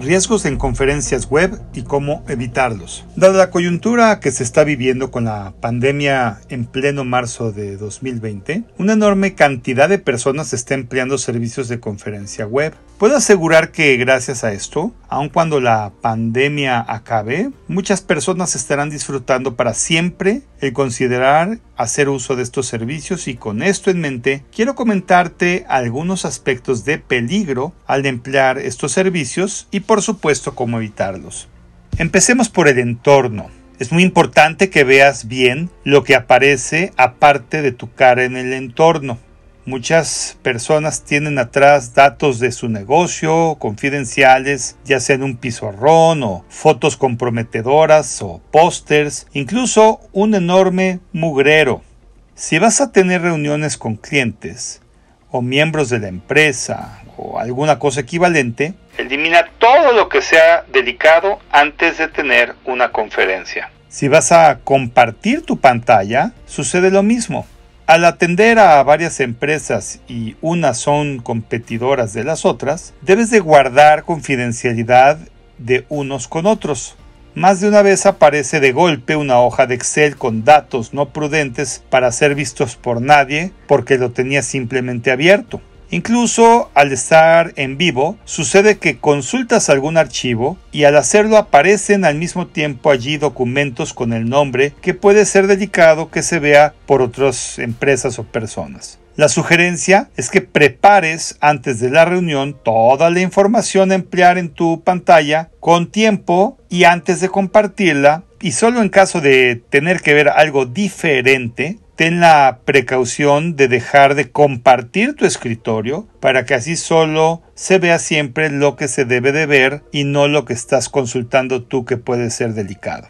Riesgos en conferencias web y cómo evitarlos. Dada la coyuntura que se está viviendo con la pandemia en pleno marzo de 2020, una enorme cantidad de personas está empleando servicios de conferencia web. Puedo asegurar que gracias a esto, aun cuando la pandemia acabe, muchas personas estarán disfrutando para siempre el considerar hacer uso de estos servicios y con esto en mente quiero comentarte algunos aspectos de peligro al emplear estos servicios y por supuesto cómo evitarlos. Empecemos por el entorno. Es muy importante que veas bien lo que aparece aparte de tu cara en el entorno. Muchas personas tienen atrás datos de su negocio, confidenciales, ya sea en un pizarrón o fotos comprometedoras o pósters, incluso un enorme mugrero. Si vas a tener reuniones con clientes o miembros de la empresa o alguna cosa equivalente, elimina todo lo que sea delicado antes de tener una conferencia. Si vas a compartir tu pantalla, sucede lo mismo. Al atender a varias empresas y unas son competidoras de las otras, debes de guardar confidencialidad de unos con otros. Más de una vez aparece de golpe una hoja de Excel con datos no prudentes para ser vistos por nadie porque lo tenía simplemente abierto. Incluso al estar en vivo, sucede que consultas algún archivo y al hacerlo aparecen al mismo tiempo allí documentos con el nombre que puede ser delicado que se vea por otras empresas o personas. La sugerencia es que prepares antes de la reunión toda la información a emplear en tu pantalla con tiempo y antes de compartirla y solo en caso de tener que ver algo diferente ten la precaución de dejar de compartir tu escritorio para que así solo se vea siempre lo que se debe de ver y no lo que estás consultando tú que puede ser delicado.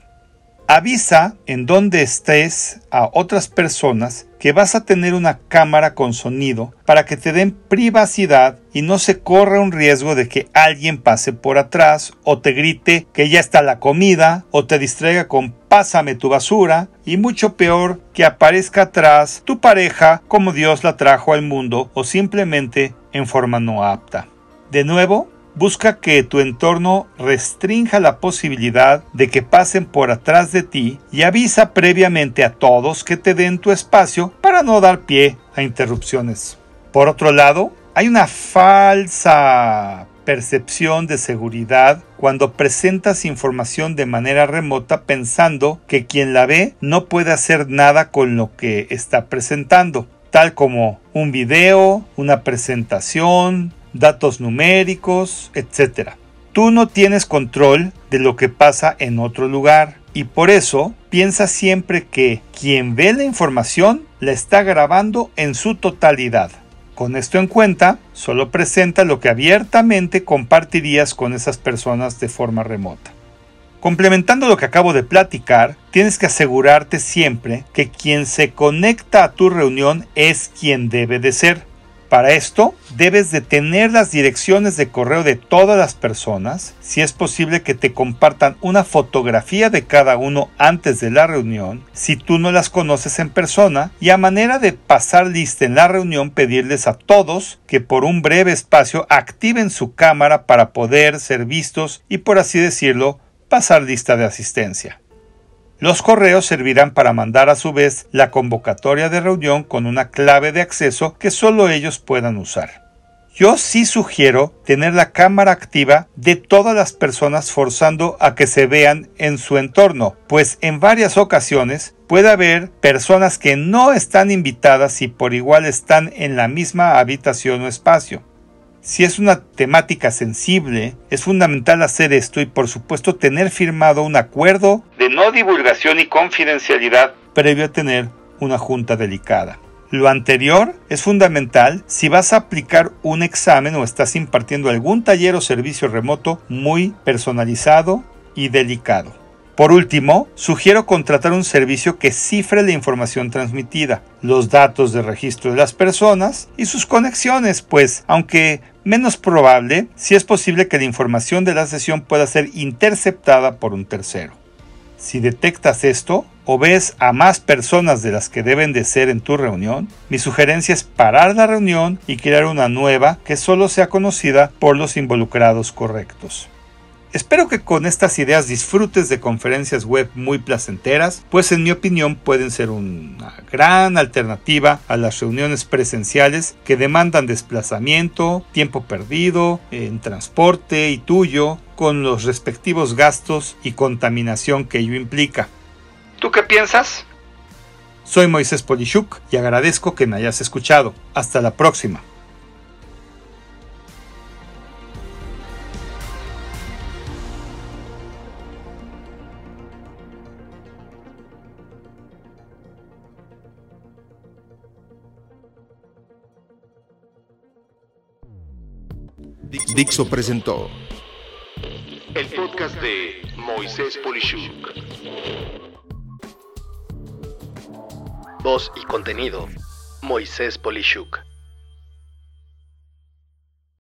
Avisa en donde estés a otras personas que vas a tener una cámara con sonido para que te den privacidad y no se corra un riesgo de que alguien pase por atrás o te grite que ya está la comida o te distraiga con pásame tu basura y mucho peor que aparezca atrás tu pareja como Dios la trajo al mundo o simplemente en forma no apta. De nuevo, Busca que tu entorno restrinja la posibilidad de que pasen por atrás de ti y avisa previamente a todos que te den tu espacio para no dar pie a interrupciones. Por otro lado, hay una falsa percepción de seguridad cuando presentas información de manera remota pensando que quien la ve no puede hacer nada con lo que está presentando, tal como un video, una presentación, datos numéricos, etc. Tú no tienes control de lo que pasa en otro lugar y por eso piensa siempre que quien ve la información la está grabando en su totalidad. Con esto en cuenta, solo presenta lo que abiertamente compartirías con esas personas de forma remota. Complementando lo que acabo de platicar, tienes que asegurarte siempre que quien se conecta a tu reunión es quien debe de ser. Para esto, debes de tener las direcciones de correo de todas las personas, si es posible que te compartan una fotografía de cada uno antes de la reunión, si tú no las conoces en persona, y a manera de pasar lista en la reunión pedirles a todos que por un breve espacio activen su cámara para poder ser vistos y por así decirlo, pasar lista de asistencia. Los correos servirán para mandar a su vez la convocatoria de reunión con una clave de acceso que solo ellos puedan usar. Yo sí sugiero tener la cámara activa de todas las personas forzando a que se vean en su entorno, pues en varias ocasiones puede haber personas que no están invitadas y por igual están en la misma habitación o espacio. Si es una temática sensible, es fundamental hacer esto y por supuesto tener firmado un acuerdo de no divulgación y confidencialidad previo a tener una junta delicada. Lo anterior es fundamental si vas a aplicar un examen o estás impartiendo algún taller o servicio remoto muy personalizado y delicado. Por último, sugiero contratar un servicio que cifre la información transmitida, los datos de registro de las personas y sus conexiones, pues, aunque menos probable, sí es posible que la información de la sesión pueda ser interceptada por un tercero. Si detectas esto o ves a más personas de las que deben de ser en tu reunión, mi sugerencia es parar la reunión y crear una nueva que solo sea conocida por los involucrados correctos. Espero que con estas ideas disfrutes de conferencias web muy placenteras, pues en mi opinión pueden ser una gran alternativa a las reuniones presenciales que demandan desplazamiento, tiempo perdido en transporte y tuyo, con los respectivos gastos y contaminación que ello implica. ¿Tú qué piensas? Soy Moisés Polishuk y agradezco que me hayas escuchado. Hasta la próxima. Dixo presentó el podcast de Moisés Polishuk. Voz y contenido: Moisés Polishuk.